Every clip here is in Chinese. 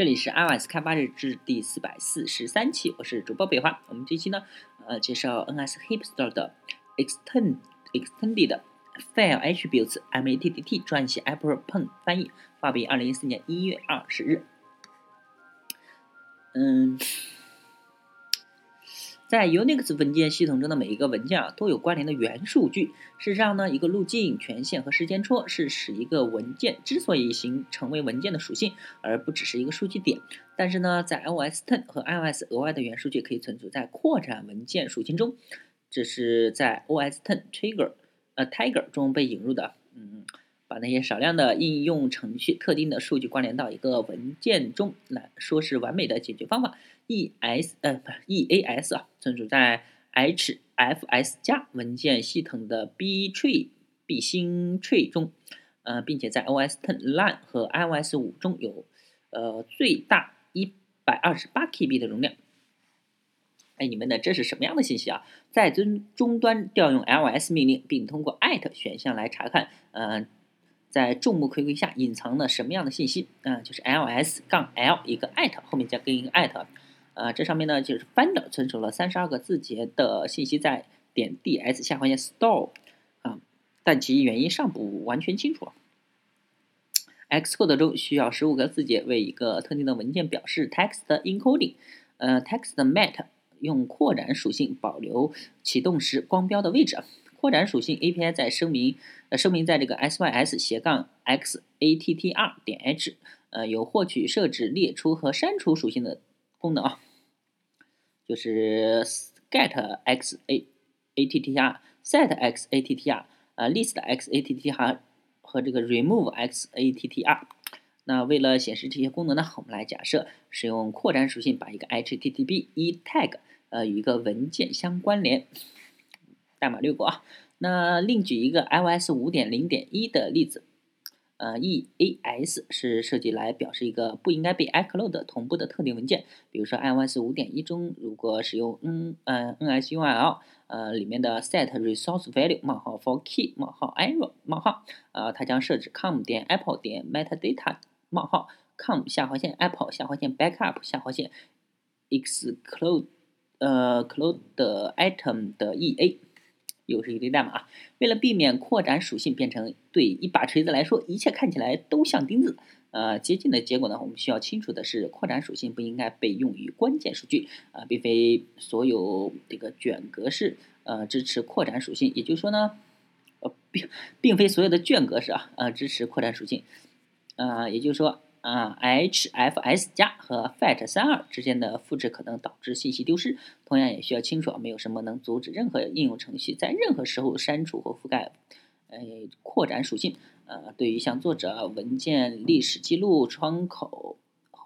这里是 iOS 开发日志第四百四十三期，我是主播北花。我们这期呢，呃，介绍 NS Hipster 的 Extend Extended File Attributes MATTT 撰写，Apple Pen 翻译，发布于二零一四年一月二十日。嗯。在 Unix 文件系统中的每一个文件啊，都有关联的元数据。事实上呢，一个路径、权限和时间戳是使一个文件之所以形成为文件的属性，而不只是一个数据点。但是呢，在 iOS 10和 iOS 额外的元数据可以存储在扩展文件属性中，这是在 OS 10 Trigger 呃 Tiger 中被引入的。嗯。把那些少量的应用程序特定的数据关联到一个文件中来说是完美的解决方法。E S 呃不是 E A S 啊，存储在 H F S 加文件系统的 B tree B 星 tree 中，呃，并且在 O S Ten Line 和 iOS 五中有呃最大一百二十八 KB 的容量。哎，你们的这是什么样的信息啊？在终终端调用 L S 命令，并通过 at 选项来查看，嗯。在众目睽睽下隐藏了什么样的信息啊？就是 ls 杠 l 一个 at 后面加跟一个 at，啊，这上面呢就是 finder 存储了三十二个字节的信息在点 ds 下划线 store 啊，但其原因尚不完全清楚。Xcode 中需要十五个字节为一个特定的文件表示 text encoding，呃，text mat 用扩展属性保留启动时光标的位置。扩展属性 API 在声明，呃，声明在这个 sys 斜杠 xattr 点 h，呃，有获取、设置、列出和删除属性的功能啊，就是 get x a a t t r、set xattr、呃 list xattr 和这个 remove xattr。那为了显示这些功能呢，我们来假设使用扩展属性把一个 http e tag，呃，与一个文件相关联。代码略过啊。那另举一个 iOS 五点零点一的例子，呃，EAS 是设计来表示一个不应该被 iCloud 同步的特定文件。比如说 iOS 五点一中，如果使用 n 呃 NSURL 呃里面的 set resource value 冒号 for key 冒号 error 冒号，呃，它将设置 com 点 apple 点 metadata 冒号 com 下划线 apple 下划线 backup 下划线 exclude 呃 cloud item 的 EA。又是一堆代码啊！为了避免扩展属性变成对一把锤子来说一切看起来都像钉子，呃，接近的结果呢？我们需要清楚的是，扩展属性不应该被用于关键数据啊，并非所有这个卷格式呃支持扩展属性。也就是说呢，呃，并并非所有的卷格式啊呃支持扩展属性，啊，也就是说。啊，HFS 加和 FAT32 之间的复制可能导致信息丢失。同样也需要清楚，没有什么能阻止任何应用程序在任何时候删除或覆盖，呃，扩展属性。呃，对于像作者文件历史记录窗口。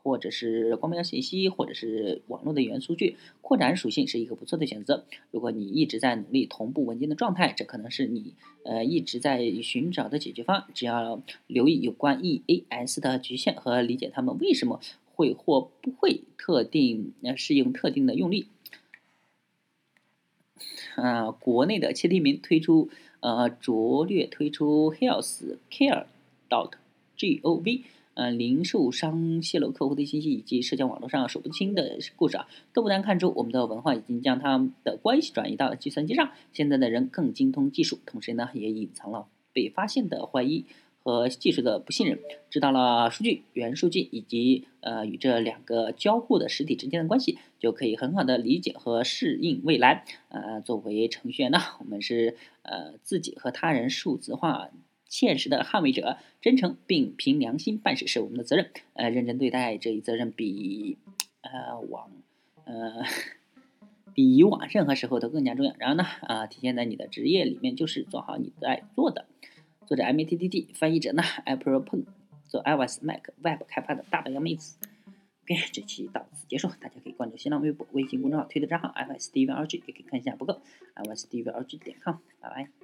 或者是光标信息，或者是网络的元数据，扩展属性是一个不错的选择。如果你一直在努力同步文件的状态，这可能是你呃一直在寻找的解决方案。只要留意有关 EAS 的局限和理解它们为什么会或不会特定呃适应特定的用例。啊，国内的切题名推出呃拙劣推出 Healthcare dot gov。呃，零售商泄露客户的信息以及社交网络上数不清的故事啊，都不难看出我们的文化已经将他们的关系转移到了计算机上。现在的人更精通技术，同时呢，也隐藏了被发现的怀疑和技术的不信任。知道了数据、元数据以及呃与这两个交互的实体之间的关系，就可以很好的理解和适应未来。呃，作为程序员呢，我们是呃自己和他人数字化。现实的捍卫者，真诚并凭良心办事是我们的责任。呃，认真对待这一责任，比呃往呃比以往任何时候都更加重要。然后呢，啊，体现在你的职业里面，就是做好你在做的。作者 M A T T T，翻译者呢 April p e n 做 iOS、Mac、Web 开发的大白杨妹子。OK，这期到此结束，大家可以关注新浪微博、微信公众号、推特账号 iOS D V R G，也可以看一下博客 iOS D V R G 点 com。拜拜。